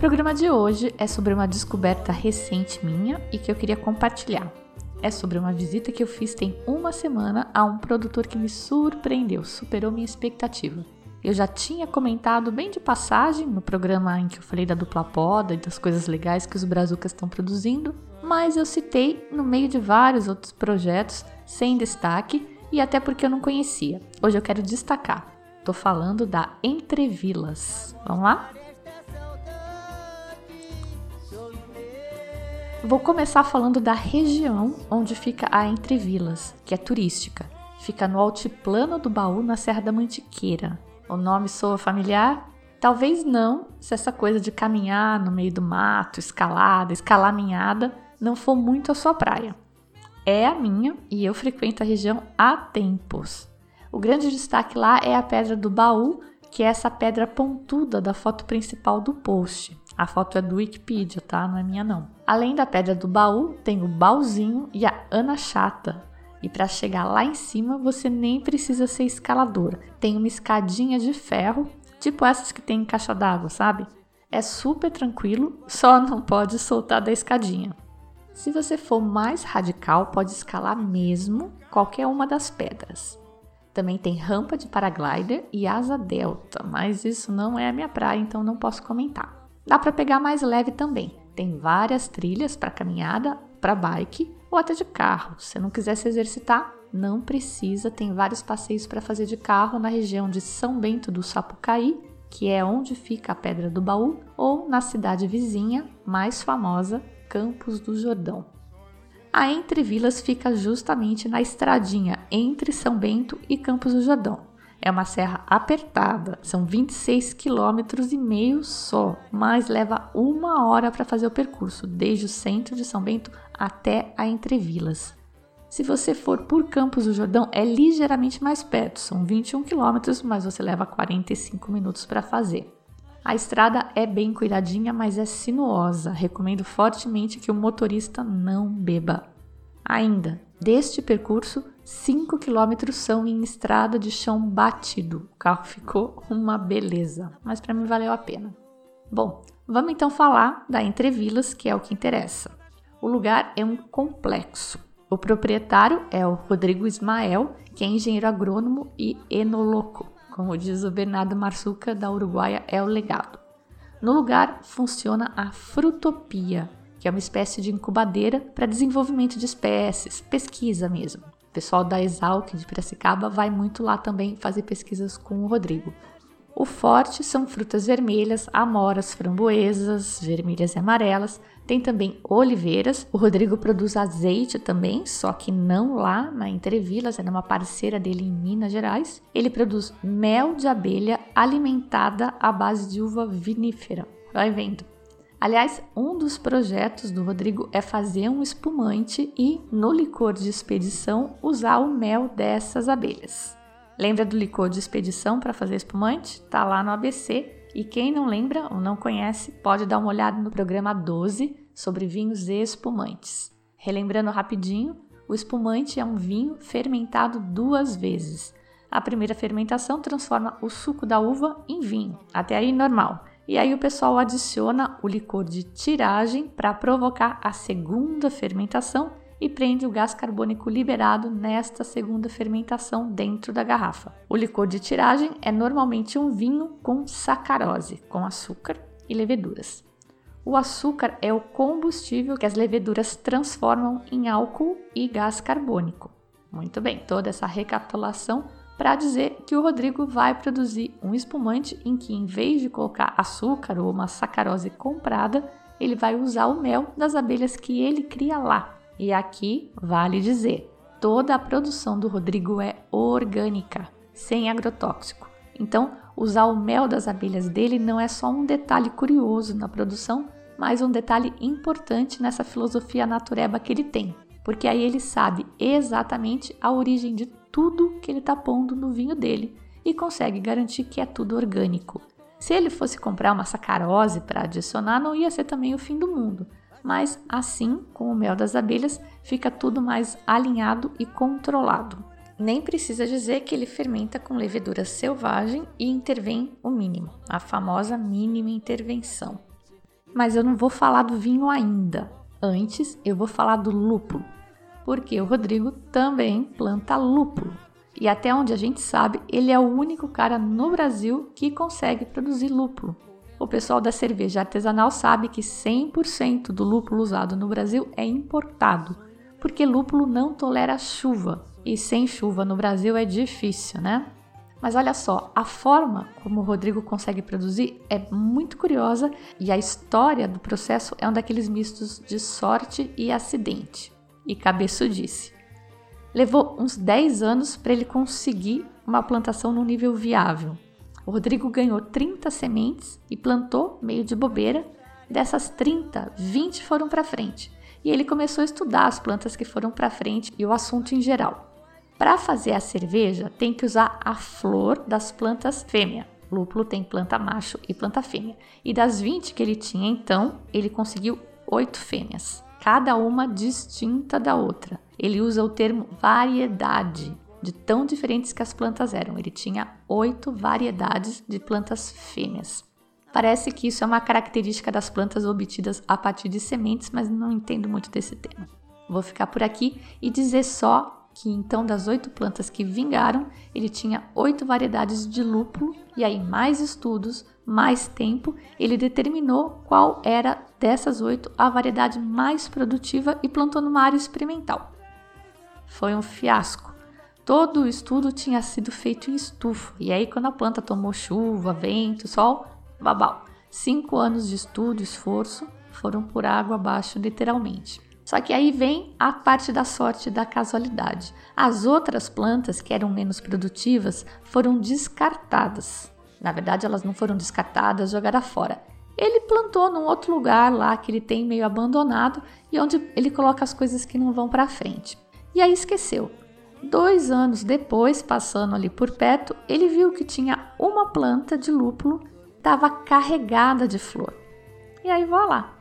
Programa de hoje é sobre uma descoberta recente minha e que eu queria compartilhar. É sobre uma visita que eu fiz tem uma semana a um produtor que me surpreendeu, superou minha expectativa. Eu já tinha comentado bem de passagem no programa em que eu falei da dupla poda e das coisas legais que os brazucas estão produzindo, mas eu citei no meio de vários outros projetos sem destaque e até porque eu não conhecia. Hoje eu quero destacar. Tô falando da Entrevilas. Vamos lá? Vou começar falando da região onde fica a Entrevilas, que é turística. Fica no altiplano do Baú, na Serra da Mantiqueira. O nome soa familiar? Talvez não, se essa coisa de caminhar no meio do mato, escalada, escalaminhada, não for muito a sua praia. É a minha e eu frequento a região há tempos. O grande destaque lá é a Pedra do Baú, que é essa pedra pontuda da foto principal do post. A foto é do Wikipedia, tá? Não é minha não. Além da Pedra do Baú, tem o Baúzinho e a Ana Chata, e para chegar lá em cima, você nem precisa ser escalador. Tem uma escadinha de ferro, tipo essas que tem em caixa d'água, sabe? É super tranquilo, só não pode soltar da escadinha. Se você for mais radical, pode escalar mesmo qualquer uma das pedras. Também tem rampa de paraglider e asa delta, mas isso não é a minha praia, então não posso comentar. Dá para pegar mais leve também. Tem várias trilhas para caminhada, para bike ou até de carro. Se não quiser se exercitar, não precisa, tem vários passeios para fazer de carro na região de São Bento do Sapucaí, que é onde fica a Pedra do Baú, ou na cidade vizinha, mais famosa, Campos do Jordão. A Entre Vilas fica justamente na estradinha entre São Bento e Campos do Jordão. É uma serra apertada, são 26 quilômetros e meio só, mas leva uma hora para fazer o percurso, desde o centro de São Bento até a Entrevilas. Se você for por Campos do Jordão, é ligeiramente mais perto, são 21 quilômetros, mas você leva 45 minutos para fazer. A estrada é bem cuidadinha, mas é sinuosa. Recomendo fortemente que o motorista não beba. Ainda, deste percurso, 5 quilômetros são em estrada de chão batido. O carro ficou uma beleza, mas para mim valeu a pena. Bom, vamos então falar da Entrevilas, que é o que interessa. O lugar é um complexo. O proprietário é o Rodrigo Ismael, que é engenheiro agrônomo e enoloco. Como diz o Bernardo Marçuca, da Uruguaia, é o legado. No lugar funciona a Frutopia, que é uma espécie de incubadeira para desenvolvimento de espécies, pesquisa mesmo. O pessoal da Exalc de Piracicaba vai muito lá também fazer pesquisas com o Rodrigo. O forte são frutas vermelhas, amoras, framboesas, vermelhas e amarelas. Tem também oliveiras. O Rodrigo produz azeite também, só que não lá na Entrevilas, é uma parceira dele em Minas Gerais. Ele produz mel de abelha alimentada à base de uva vinífera. Vai vendo. Aliás, um dos projetos do Rodrigo é fazer um espumante e, no licor de expedição, usar o mel dessas abelhas. Lembra do licor de expedição para fazer espumante? Tá lá no ABC. E quem não lembra ou não conhece, pode dar uma olhada no programa 12 sobre vinhos e espumantes. Relembrando rapidinho, o espumante é um vinho fermentado duas vezes. A primeira fermentação transforma o suco da uva em vinho, até aí normal. E aí o pessoal adiciona o licor de tiragem para provocar a segunda fermentação e prende o gás carbônico liberado nesta segunda fermentação dentro da garrafa. O licor de tiragem é normalmente um vinho com sacarose, com açúcar e leveduras. O açúcar é o combustível que as leveduras transformam em álcool e gás carbônico. Muito bem, toda essa recapitulação para dizer que o Rodrigo vai produzir um espumante em que, em vez de colocar açúcar ou uma sacarose comprada, ele vai usar o mel das abelhas que ele cria lá. E aqui vale dizer: toda a produção do Rodrigo é orgânica, sem agrotóxico. Então, usar o mel das abelhas dele não é só um detalhe curioso na produção, mais um detalhe importante nessa filosofia natureba que ele tem, porque aí ele sabe exatamente a origem de tudo que ele está pondo no vinho dele e consegue garantir que é tudo orgânico. Se ele fosse comprar uma sacarose para adicionar, não ia ser também o fim do mundo. Mas assim, com o mel das abelhas, fica tudo mais alinhado e controlado. Nem precisa dizer que ele fermenta com levedura selvagem e intervém o mínimo, a famosa mínima intervenção. Mas eu não vou falar do vinho ainda. Antes, eu vou falar do lúpulo, porque o Rodrigo também planta lúpulo. E até onde a gente sabe, ele é o único cara no Brasil que consegue produzir lúpulo. O pessoal da cerveja artesanal sabe que 100% do lúpulo usado no Brasil é importado, porque lúpulo não tolera chuva. E sem chuva no Brasil é difícil, né? Mas olha só, a forma como o Rodrigo consegue produzir é muito curiosa e a história do processo é um daqueles mistos de sorte e acidente. E Cabeço disse: levou uns 10 anos para ele conseguir uma plantação num nível viável. O Rodrigo ganhou 30 sementes e plantou meio de bobeira. Dessas 30, 20 foram para frente. E ele começou a estudar as plantas que foram para frente e o assunto em geral. Para fazer a cerveja, tem que usar a flor das plantas fêmea. Lúpulo tem planta macho e planta fêmea. E das 20 que ele tinha então, ele conseguiu 8 fêmeas, cada uma distinta da outra. Ele usa o termo variedade, de tão diferentes que as plantas eram. Ele tinha oito variedades de plantas fêmeas. Parece que isso é uma característica das plantas obtidas a partir de sementes, mas não entendo muito desse tema. Vou ficar por aqui e dizer só que então das oito plantas que vingaram, ele tinha oito variedades de lúpulo, e aí mais estudos, mais tempo, ele determinou qual era dessas oito a variedade mais produtiva e plantou numa área experimental. Foi um fiasco. Todo o estudo tinha sido feito em estufa, e aí quando a planta tomou chuva, vento, sol, babau. Cinco anos de estudo, esforço, foram por água abaixo, literalmente. Só que aí vem a parte da sorte da casualidade. As outras plantas que eram menos produtivas foram descartadas. Na verdade, elas não foram descartadas, jogadas fora. Ele plantou num outro lugar lá que ele tem meio abandonado e onde ele coloca as coisas que não vão para frente. E aí esqueceu. Dois anos depois, passando ali por perto, ele viu que tinha uma planta de lúpulo estava carregada de flor. E aí, vá lá,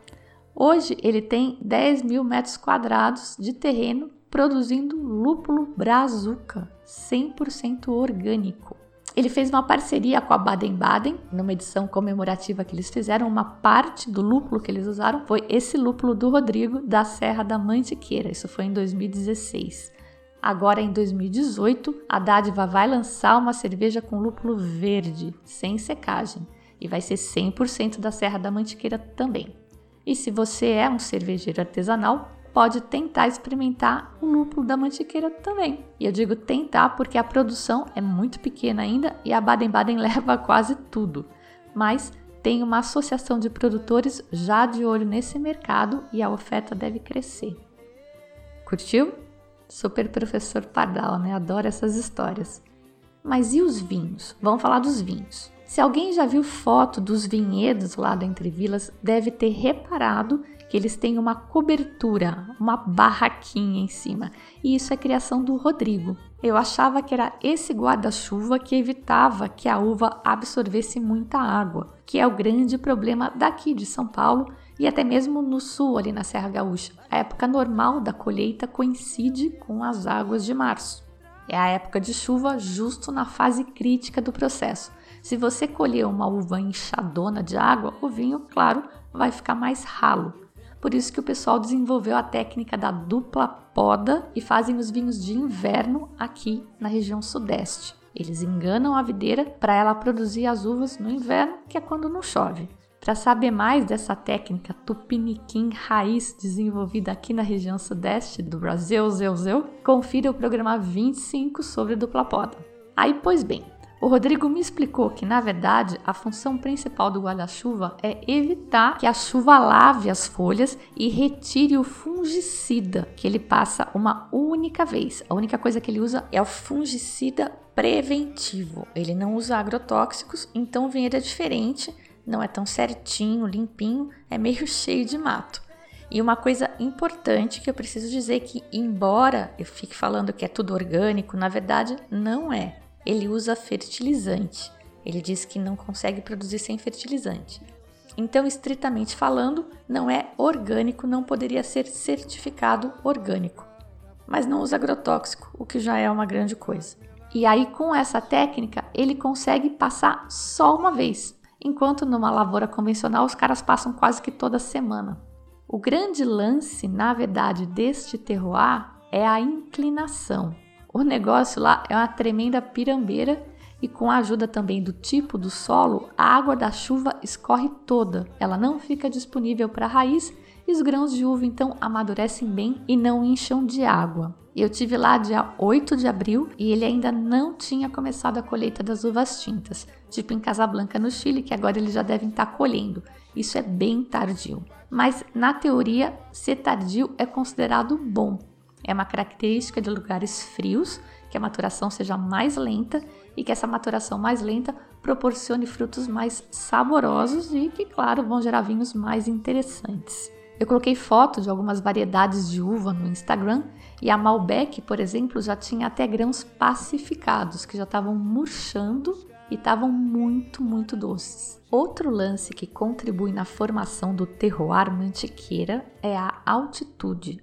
Hoje ele tem 10 mil metros quadrados de terreno produzindo lúpulo brazuca, 100% orgânico. Ele fez uma parceria com a Baden-Baden, numa edição comemorativa que eles fizeram, uma parte do lúpulo que eles usaram foi esse lúpulo do Rodrigo da Serra da Mantiqueira. Isso foi em 2016. Agora em 2018, a Dádiva vai lançar uma cerveja com lúpulo verde, sem secagem, e vai ser 100% da Serra da Mantiqueira também. E se você é um cervejeiro artesanal, pode tentar experimentar o lúpulo da mantiqueira também. E eu digo tentar porque a produção é muito pequena ainda e a Baden-Baden leva quase tudo. Mas tem uma associação de produtores já de olho nesse mercado e a oferta deve crescer. Curtiu? Super professor Pardal, né? Adoro essas histórias. Mas e os vinhos? Vamos falar dos vinhos. Se alguém já viu foto dos vinhedos lá do Entre Vilas, deve ter reparado que eles têm uma cobertura, uma barraquinha em cima. E isso é criação do Rodrigo. Eu achava que era esse guarda-chuva que evitava que a uva absorvesse muita água, que é o grande problema daqui de São Paulo e até mesmo no sul, ali na Serra Gaúcha. A época normal da colheita coincide com as águas de março. É a época de chuva justo na fase crítica do processo. Se você colher uma uva enxadona de água, o vinho, claro, vai ficar mais ralo. Por isso que o pessoal desenvolveu a técnica da dupla poda e fazem os vinhos de inverno aqui na região sudeste. Eles enganam a videira para ela produzir as uvas no inverno, que é quando não chove. Para saber mais dessa técnica tupiniquim raiz desenvolvida aqui na região sudeste do Brasil, zeu, zeu, confira o programa 25 sobre dupla poda. Aí, pois bem, o Rodrigo me explicou que, na verdade, a função principal do guarda-chuva é evitar que a chuva lave as folhas e retire o fungicida que ele passa uma única vez. A única coisa que ele usa é o fungicida preventivo. Ele não usa agrotóxicos, então o vinhedo é diferente não é tão certinho, limpinho, é meio cheio de mato. E uma coisa importante que eu preciso dizer é que, embora eu fique falando que é tudo orgânico, na verdade não é. Ele usa fertilizante. Ele diz que não consegue produzir sem fertilizante. Então, estritamente falando, não é orgânico, não poderia ser certificado orgânico. Mas não usa agrotóxico, o que já é uma grande coisa. E aí, com essa técnica, ele consegue passar só uma vez, enquanto numa lavoura convencional os caras passam quase que toda semana. O grande lance, na verdade, deste terroir é a inclinação. O negócio lá é uma tremenda pirambeira e com a ajuda também do tipo do solo, a água da chuva escorre toda. Ela não fica disponível para a raiz e os grãos de uva então amadurecem bem e não incham de água. Eu tive lá dia 8 de abril e ele ainda não tinha começado a colheita das uvas tintas, tipo em Casablanca no Chile, que agora eles já devem estar tá colhendo. Isso é bem tardio. Mas na teoria, ser tardio é considerado bom. É uma característica de lugares frios que a maturação seja mais lenta e que essa maturação mais lenta proporcione frutos mais saborosos e que, claro, vão gerar vinhos mais interessantes. Eu coloquei foto de algumas variedades de uva no Instagram e a Malbec, por exemplo, já tinha até grãos pacificados que já estavam murchando e estavam muito, muito doces. Outro lance que contribui na formação do terroir mantiqueira é a altitude.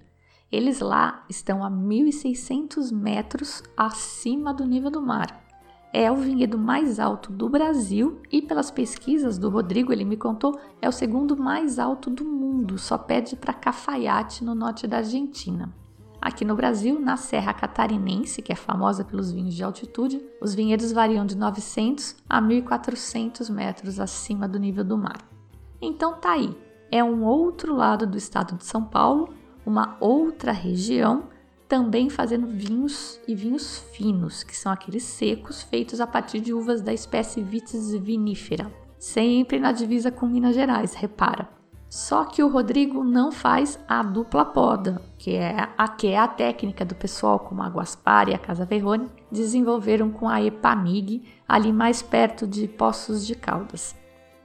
Eles lá estão a 1.600 metros acima do nível do mar. É o vinhedo mais alto do Brasil e, pelas pesquisas do Rodrigo, ele me contou, é o segundo mais alto do mundo, só pede para Cafayate, no norte da Argentina. Aqui no Brasil, na Serra Catarinense, que é famosa pelos vinhos de altitude, os vinhedos variam de 900 a 1.400 metros acima do nível do mar. Então tá aí, é um outro lado do estado de São Paulo uma outra região também fazendo vinhos e vinhos finos, que são aqueles secos feitos a partir de uvas da espécie Vitis vinifera, sempre na divisa com Minas Gerais, repara. Só que o Rodrigo não faz a dupla poda, que é a, que é a técnica do pessoal como a Guaspar e a Casa Verrone desenvolveram com a Epamig, ali mais perto de Poços de Caldas.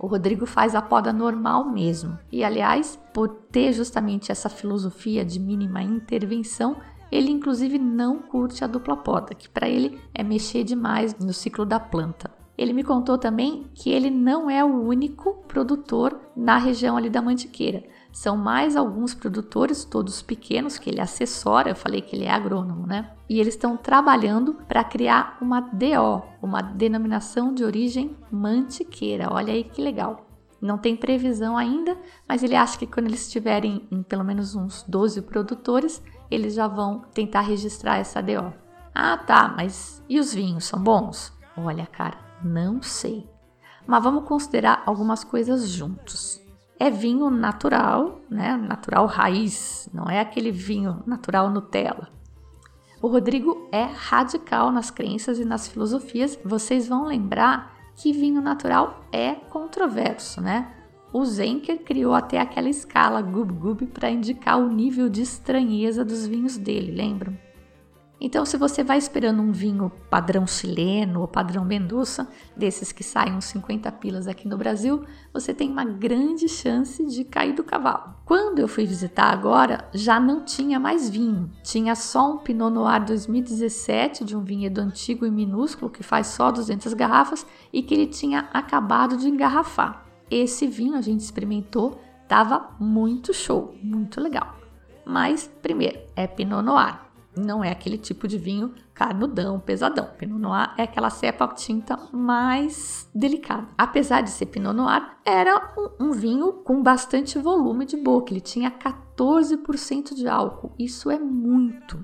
O Rodrigo faz a poda normal mesmo. E aliás, por ter justamente essa filosofia de mínima intervenção, ele inclusive não curte a dupla poda, que para ele é mexer demais no ciclo da planta. Ele me contou também que ele não é o único produtor na região ali da Mantiqueira. São mais alguns produtores, todos pequenos, que ele assessora. Eu falei que ele é agrônomo, né? E eles estão trabalhando para criar uma DO, uma denominação de origem mantiqueira. Olha aí que legal. Não tem previsão ainda, mas ele acha que quando eles tiverem em pelo menos uns 12 produtores, eles já vão tentar registrar essa DO. Ah, tá, mas e os vinhos são bons? Olha, cara, não sei. Mas vamos considerar algumas coisas juntos é vinho natural, né? Natural raiz, não é aquele vinho natural Nutella. O Rodrigo é radical nas crenças e nas filosofias. Vocês vão lembrar que vinho natural é controverso, né? O Zenker criou até aquela escala Gub Gub para indicar o nível de estranheza dos vinhos dele, lembram? Então, se você vai esperando um vinho padrão chileno ou padrão Mendoza, desses que saem uns 50 pilas aqui no Brasil, você tem uma grande chance de cair do cavalo. Quando eu fui visitar agora, já não tinha mais vinho. Tinha só um Pinot Noir 2017 de um vinhedo antigo e minúsculo que faz só 200 garrafas e que ele tinha acabado de engarrafar. Esse vinho a gente experimentou, tava muito show, muito legal. Mas primeiro, é Pinot Noir não é aquele tipo de vinho carnudão, pesadão. Pinot Noir é aquela cepa tinta mais delicada. Apesar de ser Pinot Noir, era um, um vinho com bastante volume de boca. Ele tinha 14% de álcool. Isso é muito.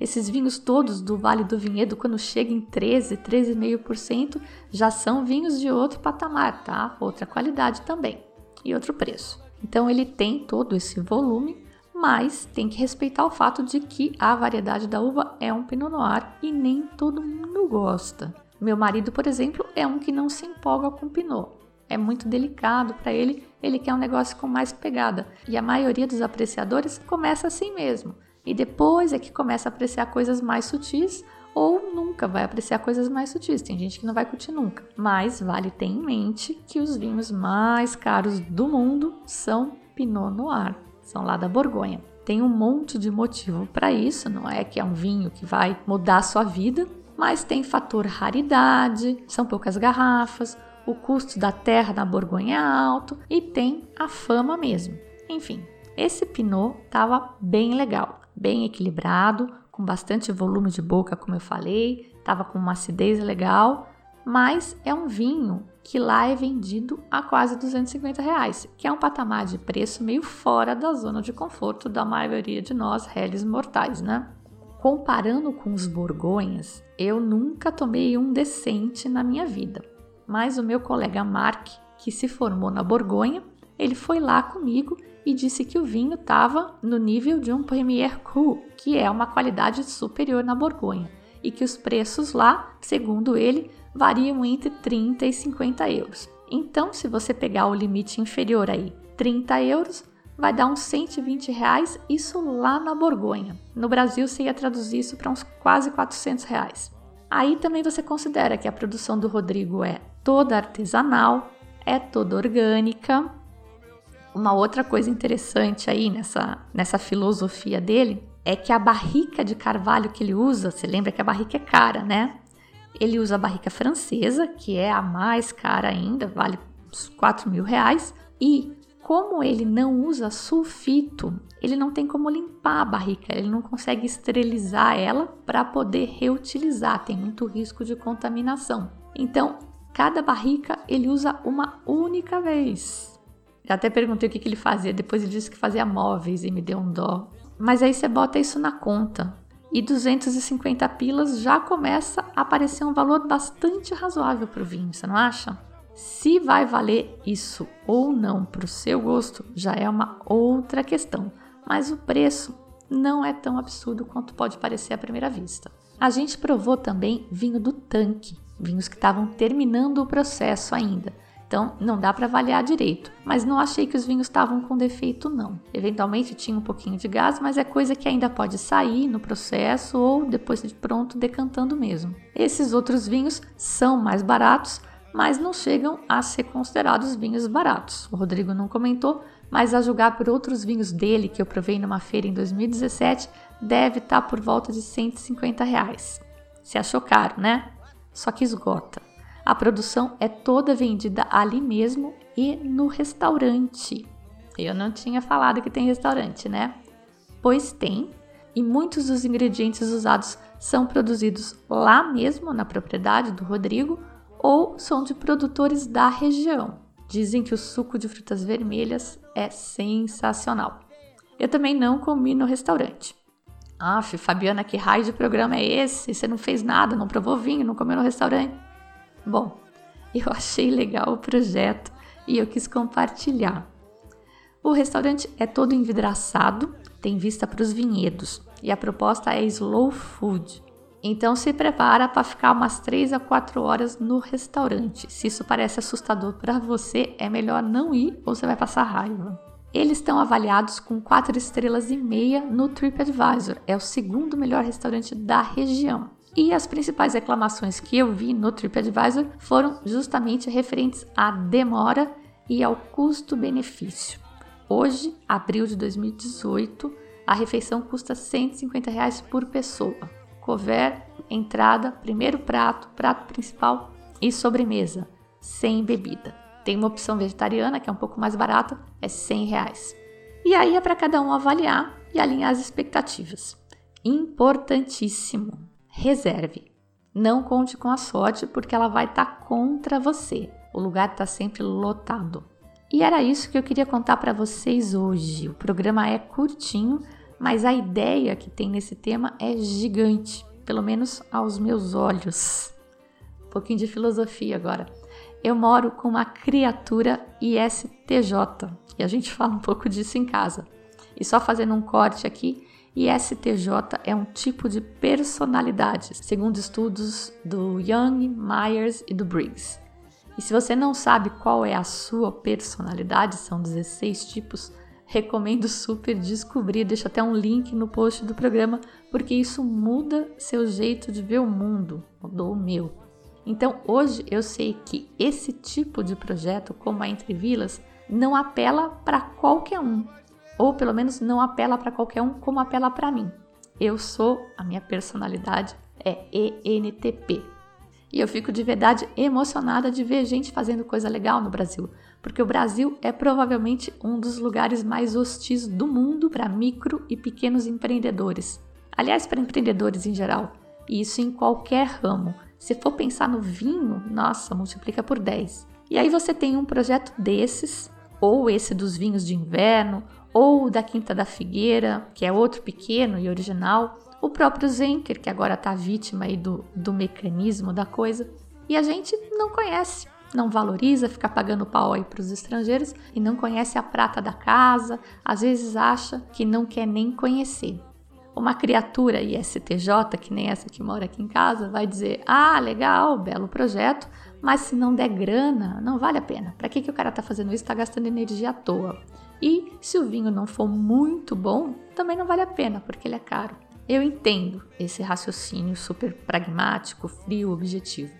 Esses vinhos todos do Vale do Vinhedo, quando chegam em 13, 13,5%, já são vinhos de outro patamar, tá? Outra qualidade também e outro preço. Então ele tem todo esse volume mas tem que respeitar o fato de que a variedade da uva é um Pinot Noir e nem todo mundo gosta. Meu marido, por exemplo, é um que não se empolga com Pinot. É muito delicado para ele, ele quer um negócio com mais pegada. E a maioria dos apreciadores começa assim mesmo. E depois é que começa a apreciar coisas mais sutis ou nunca vai apreciar coisas mais sutis. Tem gente que não vai curtir nunca. Mas vale ter em mente que os vinhos mais caros do mundo são Pinot Noir, são lá da Borgonha. Tem um monte de motivo para isso, não é que é um vinho que vai mudar a sua vida, mas tem fator raridade, são poucas garrafas, o custo da terra na Borgonha é alto e tem a fama mesmo. Enfim, esse Pinot estava bem legal, bem equilibrado, com bastante volume de boca, como eu falei, estava com uma acidez legal, mas é um vinho que lá é vendido a quase 250 reais, que é um patamar de preço meio fora da zona de conforto da maioria de nós réis mortais, né? Comparando com os borgonhas, eu nunca tomei um decente na minha vida, mas o meu colega Mark, que se formou na Borgonha, ele foi lá comigo e disse que o vinho estava no nível de um Premier Cru, que é uma qualidade superior na Borgonha, e que os preços lá, segundo ele, variam entre 30 e 50 euros. Então, se você pegar o limite inferior aí, 30 euros, vai dar uns 120 reais, isso lá na Borgonha. No Brasil, você ia traduzir isso para uns quase 400 reais. Aí também você considera que a produção do Rodrigo é toda artesanal, é toda orgânica. Uma outra coisa interessante aí nessa, nessa filosofia dele é que a barrica de carvalho que ele usa, você lembra que a barrica é cara, né? Ele usa a barrica francesa, que é a mais cara ainda, vale uns 4 mil reais. E como ele não usa sulfito, ele não tem como limpar a barrica, ele não consegue esterilizar ela para poder reutilizar, tem muito risco de contaminação. Então, cada barrica ele usa uma única vez. Já até perguntei o que, que ele fazia, depois ele disse que fazia móveis e me deu um dó. Mas aí você bota isso na conta e 250 pilas já começa a aparecer um valor bastante razoável para o vinho, você não acha? Se vai valer isso ou não para o seu gosto já é uma outra questão, mas o preço não é tão absurdo quanto pode parecer à primeira vista. A gente provou também vinho do tanque, vinhos que estavam terminando o processo ainda, então não dá para avaliar direito, mas não achei que os vinhos estavam com defeito não. Eventualmente tinha um pouquinho de gás, mas é coisa que ainda pode sair no processo ou depois de pronto decantando mesmo. Esses outros vinhos são mais baratos, mas não chegam a ser considerados vinhos baratos. O Rodrigo não comentou, mas a julgar por outros vinhos dele que eu provei numa feira em 2017, deve estar tá por volta de 150 reais. Se achou caro, né? Só que esgota. A produção é toda vendida ali mesmo e no restaurante. Eu não tinha falado que tem restaurante, né? Pois tem, e muitos dos ingredientes usados são produzidos lá mesmo na propriedade do Rodrigo ou são de produtores da região. Dizem que o suco de frutas vermelhas é sensacional. Eu também não comi no restaurante. Aff, Fabiana, que raio de programa é esse? Você não fez nada, não provou vinho, não comeu no restaurante? Bom, eu achei legal o projeto e eu quis compartilhar. O restaurante é todo envidraçado, tem vista para os vinhedos e a proposta é slow food. Então se prepara para ficar umas 3 a 4 horas no restaurante. Se isso parece assustador para você, é melhor não ir ou você vai passar raiva. Eles estão avaliados com 4 estrelas e meia no TripAdvisor. É o segundo melhor restaurante da região. E as principais reclamações que eu vi no TripAdvisor foram justamente referentes à demora e ao custo-benefício. Hoje, abril de 2018, a refeição custa 150 reais por pessoa. Cover, entrada, primeiro prato, prato principal e sobremesa, sem bebida. Tem uma opção vegetariana que é um pouco mais barata, é 100 reais. E aí é para cada um avaliar e alinhar as expectativas. Importantíssimo! Reserve. Não conte com a sorte porque ela vai estar tá contra você. O lugar está sempre lotado. E era isso que eu queria contar para vocês hoje. O programa é curtinho, mas a ideia que tem nesse tema é gigante, pelo menos aos meus olhos. Um pouquinho de filosofia agora. Eu moro com uma criatura ISTJ e a gente fala um pouco disso em casa. E só fazendo um corte aqui, e STJ é um tipo de personalidade, segundo estudos do Young, Myers e do Briggs. E se você não sabe qual é a sua personalidade, são 16 tipos, recomendo super descobrir. Deixo até um link no post do programa, porque isso muda seu jeito de ver o mundo, mudou o meu. Então hoje eu sei que esse tipo de projeto, como a Entre Vilas, não apela para qualquer um, ou pelo menos não apela para qualquer um como apela para mim. Eu sou, a minha personalidade é ENTP. E eu fico de verdade emocionada de ver gente fazendo coisa legal no Brasil, porque o Brasil é provavelmente um dos lugares mais hostis do mundo para micro e pequenos empreendedores. Aliás, para empreendedores em geral, e isso em qualquer ramo. Se for pensar no vinho, nossa, multiplica por 10. E aí você tem um projeto desses, ou esse dos vinhos de inverno, ou da Quinta da Figueira, que é outro pequeno e original, o próprio Zenker, que agora está vítima aí do, do mecanismo da coisa, e a gente não conhece, não valoriza, fica pagando pau aí para os estrangeiros e não conhece a prata da casa, às vezes acha que não quer nem conhecer. Uma criatura ISTJ, que nem essa que mora aqui em casa, vai dizer: Ah, legal, belo projeto, mas se não der grana, não vale a pena. Para que, que o cara está fazendo isso? Está gastando energia à toa. E se o vinho não for muito bom, também não vale a pena, porque ele é caro. Eu entendo esse raciocínio super pragmático, frio, objetivo.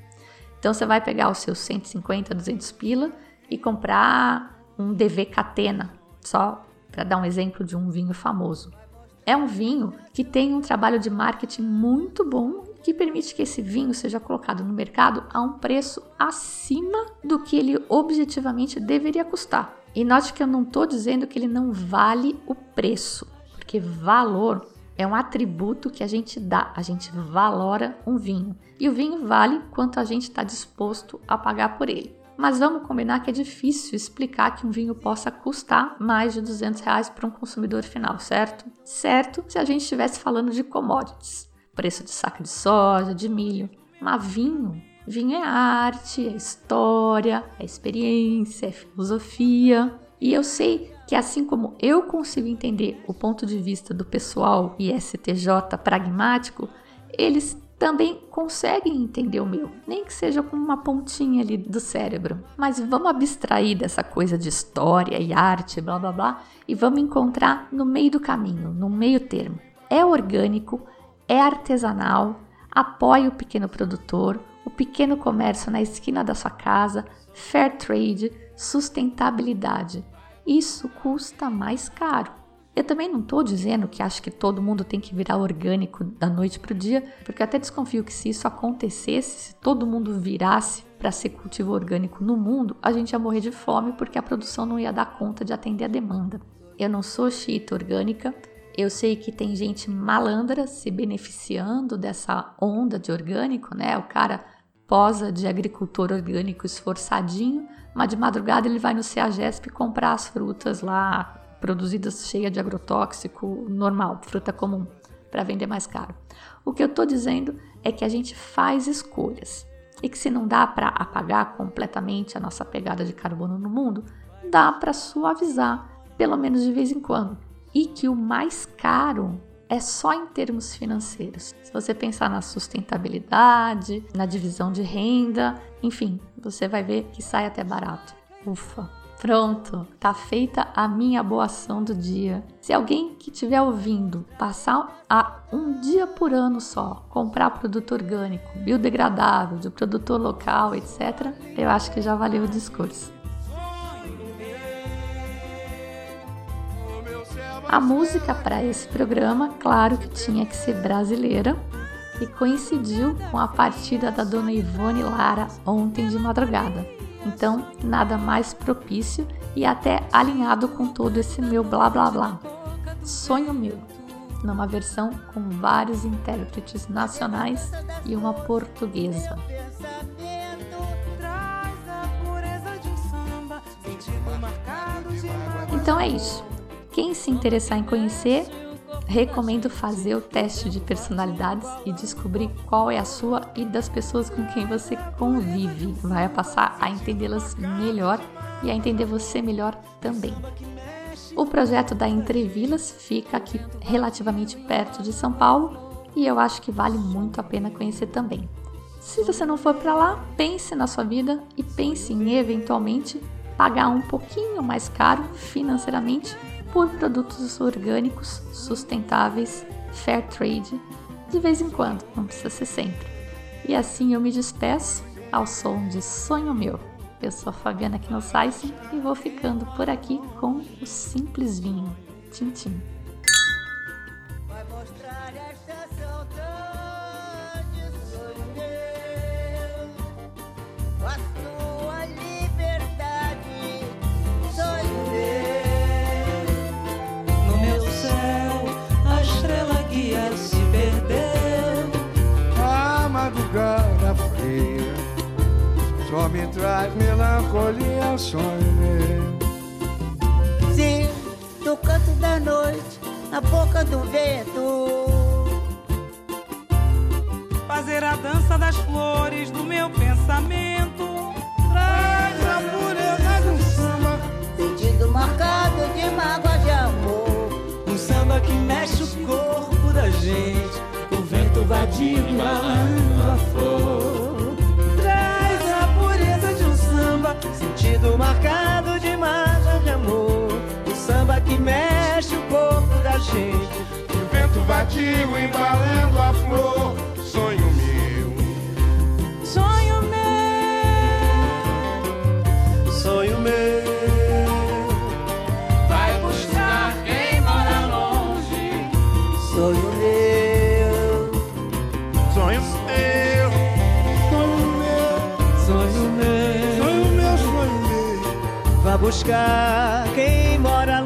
Então você vai pegar os seus 150, 200 pila e comprar um DV Catena, só para dar um exemplo de um vinho famoso. É um vinho que tem um trabalho de marketing muito bom que permite que esse vinho seja colocado no mercado a um preço acima do que ele objetivamente deveria custar. E note que eu não estou dizendo que ele não vale o preço, porque valor é um atributo que a gente dá, a gente valora um vinho. E o vinho vale quanto a gente está disposto a pagar por ele. Mas vamos combinar que é difícil explicar que um vinho possa custar mais de 200 reais para um consumidor final, certo? Certo se a gente estivesse falando de commodities, preço de saco de soja, de milho. Mas vinho, vinho é arte, é história, é experiência, é filosofia. E eu sei que assim como eu consigo entender o ponto de vista do pessoal ISTJ pragmático, eles também conseguem entender o meu, nem que seja com uma pontinha ali do cérebro. Mas vamos abstrair dessa coisa de história e arte, blá blá blá, e vamos encontrar no meio do caminho, no meio termo. É orgânico, é artesanal, apoia o pequeno produtor, o pequeno comércio na esquina da sua casa, fair trade, sustentabilidade. Isso custa mais caro. Eu também não estou dizendo que acho que todo mundo tem que virar orgânico da noite para o dia, porque até desconfio que se isso acontecesse, se todo mundo virasse para ser cultivo orgânico no mundo, a gente ia morrer de fome porque a produção não ia dar conta de atender a demanda. Eu não sou xiita orgânica, eu sei que tem gente malandra se beneficiando dessa onda de orgânico, né? O cara posa de agricultor orgânico esforçadinho, mas de madrugada ele vai no CEAGESP comprar as frutas lá produzidas cheia de agrotóxico normal, fruta comum, para vender mais caro. O que eu estou dizendo é que a gente faz escolhas e que se não dá para apagar completamente a nossa pegada de carbono no mundo, dá para suavizar, pelo menos de vez em quando. E que o mais caro é só em termos financeiros. Se você pensar na sustentabilidade, na divisão de renda, enfim, você vai ver que sai até barato. Ufa! Pronto, tá feita a minha boa ação do dia. Se alguém que estiver ouvindo passar a um dia por ano só comprar produto orgânico, biodegradável, de produtor local, etc., eu acho que já valeu o discurso. A música para esse programa, claro que tinha que ser brasileira e coincidiu com a partida da dona Ivone Lara ontem de madrugada. Então, nada mais propício e até alinhado com todo esse meu blá blá blá. Sonho meu, numa versão com vários intérpretes nacionais e uma portuguesa. Então é isso. Quem se interessar em conhecer, recomendo fazer o teste de personalidades e descobrir qual é a sua e das pessoas com quem você convive. Vai passar a entendê-las melhor e a entender você melhor também. O projeto da Entrevilas fica aqui relativamente perto de São Paulo e eu acho que vale muito a pena conhecer também. Se você não for para lá, pense na sua vida e pense em eventualmente pagar um pouquinho mais caro financeiramente por produtos orgânicos, sustentáveis, fair trade, de vez em quando, não precisa ser sempre. E assim eu me despeço ao som de Sonho Meu. Eu sou a Fabiana Knossaisen e vou ficando por aqui com o Simples Vinho. Tchim, tchim. Vai mostrar esta saudade, só me traz melancolia, sonho meu. Sim, no canto da noite, na boca do vento. Fazer a dança das flores do meu pensamento. Traz a pureza de um samba. Sentido marcado de mágoa de amor. Um samba que mexe o corpo da gente. O vento vadio embalando a flor. Marcado de mágoa de amor. O samba que mexe o corpo da gente. O vento vadio embalando a flor. Sonho buscar quem mora.